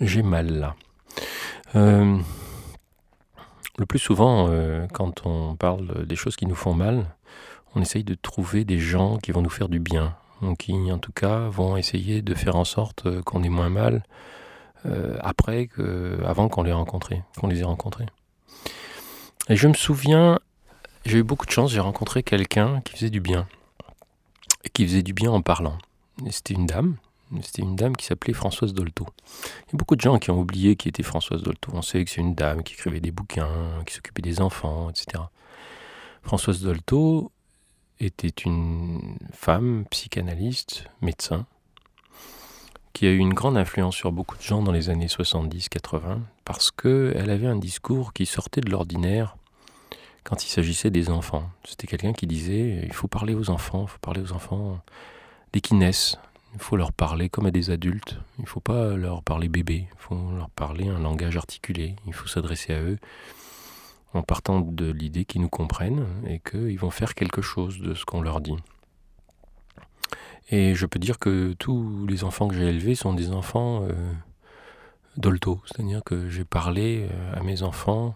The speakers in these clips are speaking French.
J'ai mal là. Euh, le plus souvent, euh, quand on parle des choses qui nous font mal, on essaye de trouver des gens qui vont nous faire du bien, ou qui en tout cas vont essayer de faire en sorte euh, qu'on ait moins mal après que, avant qu'on les les ait rencontrés. Et je me souviens, j'ai eu beaucoup de chance, j'ai rencontré quelqu'un qui faisait du bien, et qui faisait du bien en parlant. C'était une dame, c'était une dame qui s'appelait Françoise Dolto. Il y a beaucoup de gens qui ont oublié qui était Françoise Dolto. On sait que c'est une dame qui écrivait des bouquins, qui s'occupait des enfants, etc. Françoise Dolto était une femme psychanalyste, médecin, qui a eu une grande influence sur beaucoup de gens dans les années 70-80, parce qu'elle avait un discours qui sortait de l'ordinaire quand il s'agissait des enfants. C'était quelqu'un qui disait, il faut parler aux enfants, il faut parler aux enfants dès qu'ils naissent, il faut leur parler comme à des adultes. Il ne faut pas leur parler bébé. Il faut leur parler un langage articulé. Il faut s'adresser à eux en partant de l'idée qu'ils nous comprennent et qu'ils vont faire quelque chose de ce qu'on leur dit. Et je peux dire que tous les enfants que j'ai élevés sont des enfants euh, dolto, c'est-à-dire que j'ai parlé euh, à mes enfants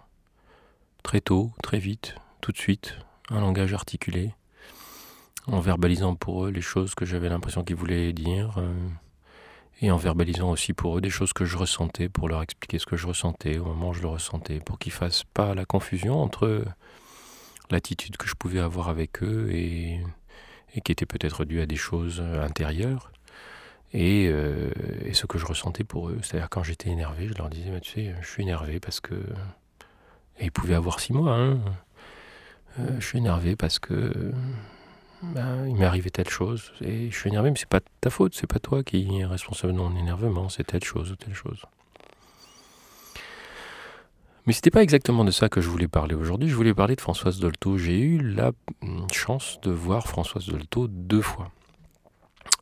très tôt, très vite, tout de suite, un langage articulé en verbalisant pour eux les choses que j'avais l'impression qu'ils voulaient dire, euh, et en verbalisant aussi pour eux des choses que je ressentais, pour leur expliquer ce que je ressentais au moment où je le ressentais, pour qu'ils fassent pas la confusion entre l'attitude que je pouvais avoir avec eux et, qui était peut-être due à des choses intérieures, euh, et, ce que je ressentais pour eux. C'est-à-dire quand j'étais énervé, je leur disais, tu sais, je suis énervé parce que... Et ils pouvaient avoir six mois, hein. Euh, je suis énervé parce que ben, il m'est arrivé telle chose et je suis énervé, mais c'est pas ta faute, c'est pas toi qui es responsable de mon énervement, c'est telle chose ou telle chose. Mais c'était pas exactement de ça que je voulais parler aujourd'hui. Je voulais parler de Françoise Dolto. J'ai eu la chance de voir Françoise Dolto deux fois.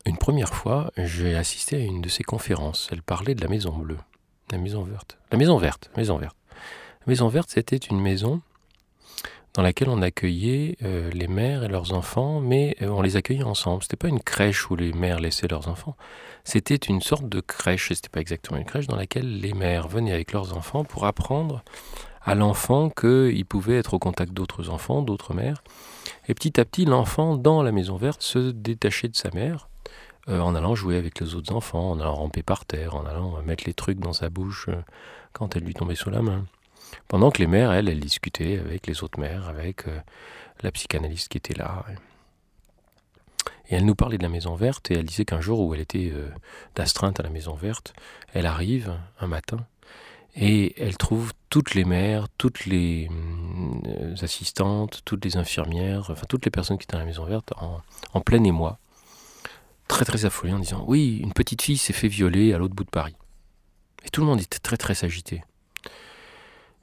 Une première fois, j'ai assisté à une de ses conférences. Elle parlait de la Maison Bleue, la Maison Verte, la Maison Verte, Maison Verte. La Maison Verte, c'était une maison dans laquelle on accueillait euh, les mères et leurs enfants, mais euh, on les accueillait ensemble. C'était pas une crèche où les mères laissaient leurs enfants. C'était une sorte de crèche, et c'était pas exactement une crèche, dans laquelle les mères venaient avec leurs enfants pour apprendre à l'enfant qu'il pouvait être au contact d'autres enfants, d'autres mères. Et petit à petit, l'enfant, dans la maison verte, se détachait de sa mère, euh, en allant jouer avec les autres enfants, en allant ramper par terre, en allant mettre les trucs dans sa bouche quand elle lui tombait sous la main. Pendant que les mères, elles, elles discutaient avec les autres mères, avec euh, la psychanalyste qui était là. Et elle nous parlait de la Maison Verte et elle disait qu'un jour où elle était euh, d'astreinte à la Maison Verte, elle arrive un matin et elle trouve toutes les mères, toutes les euh, assistantes, toutes les infirmières, enfin toutes les personnes qui étaient à la Maison Verte en, en plein émoi, très très affolées en disant oui, une petite fille s'est fait violer à l'autre bout de Paris. Et tout le monde était très très agité.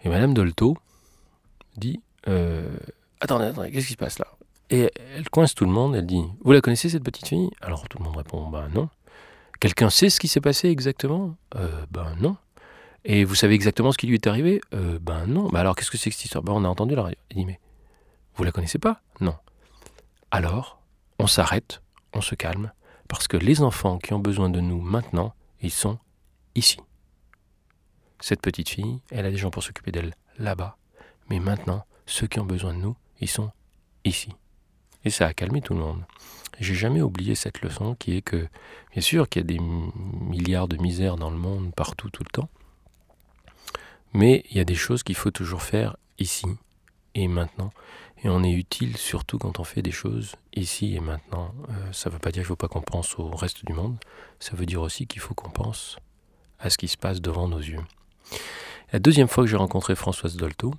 Et Madame Dolto dit euh, Attendez, attendez, qu'est-ce qui se passe là? Et elle coince tout le monde, elle dit Vous la connaissez cette petite fille? Alors tout le monde répond Ben non. Quelqu'un sait ce qui s'est passé exactement? Ben non. Et vous savez exactement ce qui lui est arrivé? Ben non. Ben alors qu'est-ce que c'est que cette histoire? Ben on a entendu la radio. Elle dit Mais vous la connaissez pas? Non. Alors, on s'arrête, on se calme, parce que les enfants qui ont besoin de nous maintenant, ils sont ici. Cette petite fille, elle a des gens pour s'occuper d'elle là-bas. Mais maintenant, ceux qui ont besoin de nous, ils sont ici. Et ça a calmé tout le monde. J'ai jamais oublié cette leçon qui est que, bien sûr qu'il y a des milliards de misères dans le monde, partout, tout le temps, mais il y a des choses qu'il faut toujours faire ici et maintenant. Et on est utile surtout quand on fait des choses ici et maintenant. Euh, ça ne veut pas dire qu'il ne faut pas qu'on pense au reste du monde, ça veut dire aussi qu'il faut qu'on pense à ce qui se passe devant nos yeux. La deuxième fois que j'ai rencontré Françoise Dolto,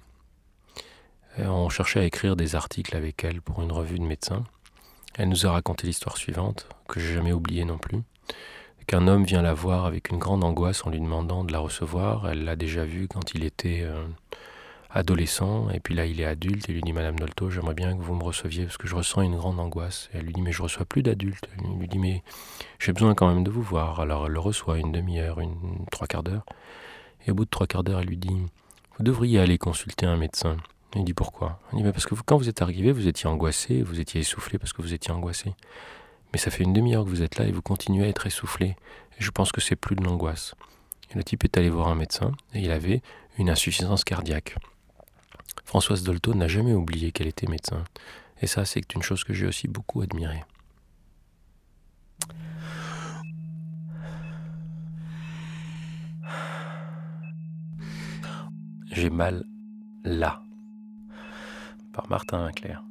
euh, on cherchait à écrire des articles avec elle pour une revue de médecins. Elle nous a raconté l'histoire suivante, que j'ai jamais oubliée non plus. Qu'un homme vient la voir avec une grande angoisse en lui demandant de la recevoir. Elle l'a déjà vu quand il était euh, adolescent, et puis là il est adulte, et lui dit Madame Dolto, j'aimerais bien que vous me receviez parce que je ressens une grande angoisse. Elle lui dit Mais je reçois plus d'adultes. Elle lui dit Mais j'ai besoin quand même de vous voir. Alors elle le reçoit une demi-heure, une trois quarts d'heure. Et au bout de trois quarts d'heure, elle lui dit Vous devriez aller consulter un médecin. Il dit Pourquoi? Il dit Parce que quand vous êtes arrivé, vous étiez angoissé, vous étiez essoufflé parce que vous étiez angoissé. Mais ça fait une demi-heure que vous êtes là et vous continuez à être essoufflé. Et je pense que c'est plus de l'angoisse. Le type est allé voir un médecin et il avait une insuffisance cardiaque. Françoise Dolto n'a jamais oublié qu'elle était médecin. Et ça, c'est une chose que j'ai aussi beaucoup admirée. J'ai mal là. Par Martin Claire.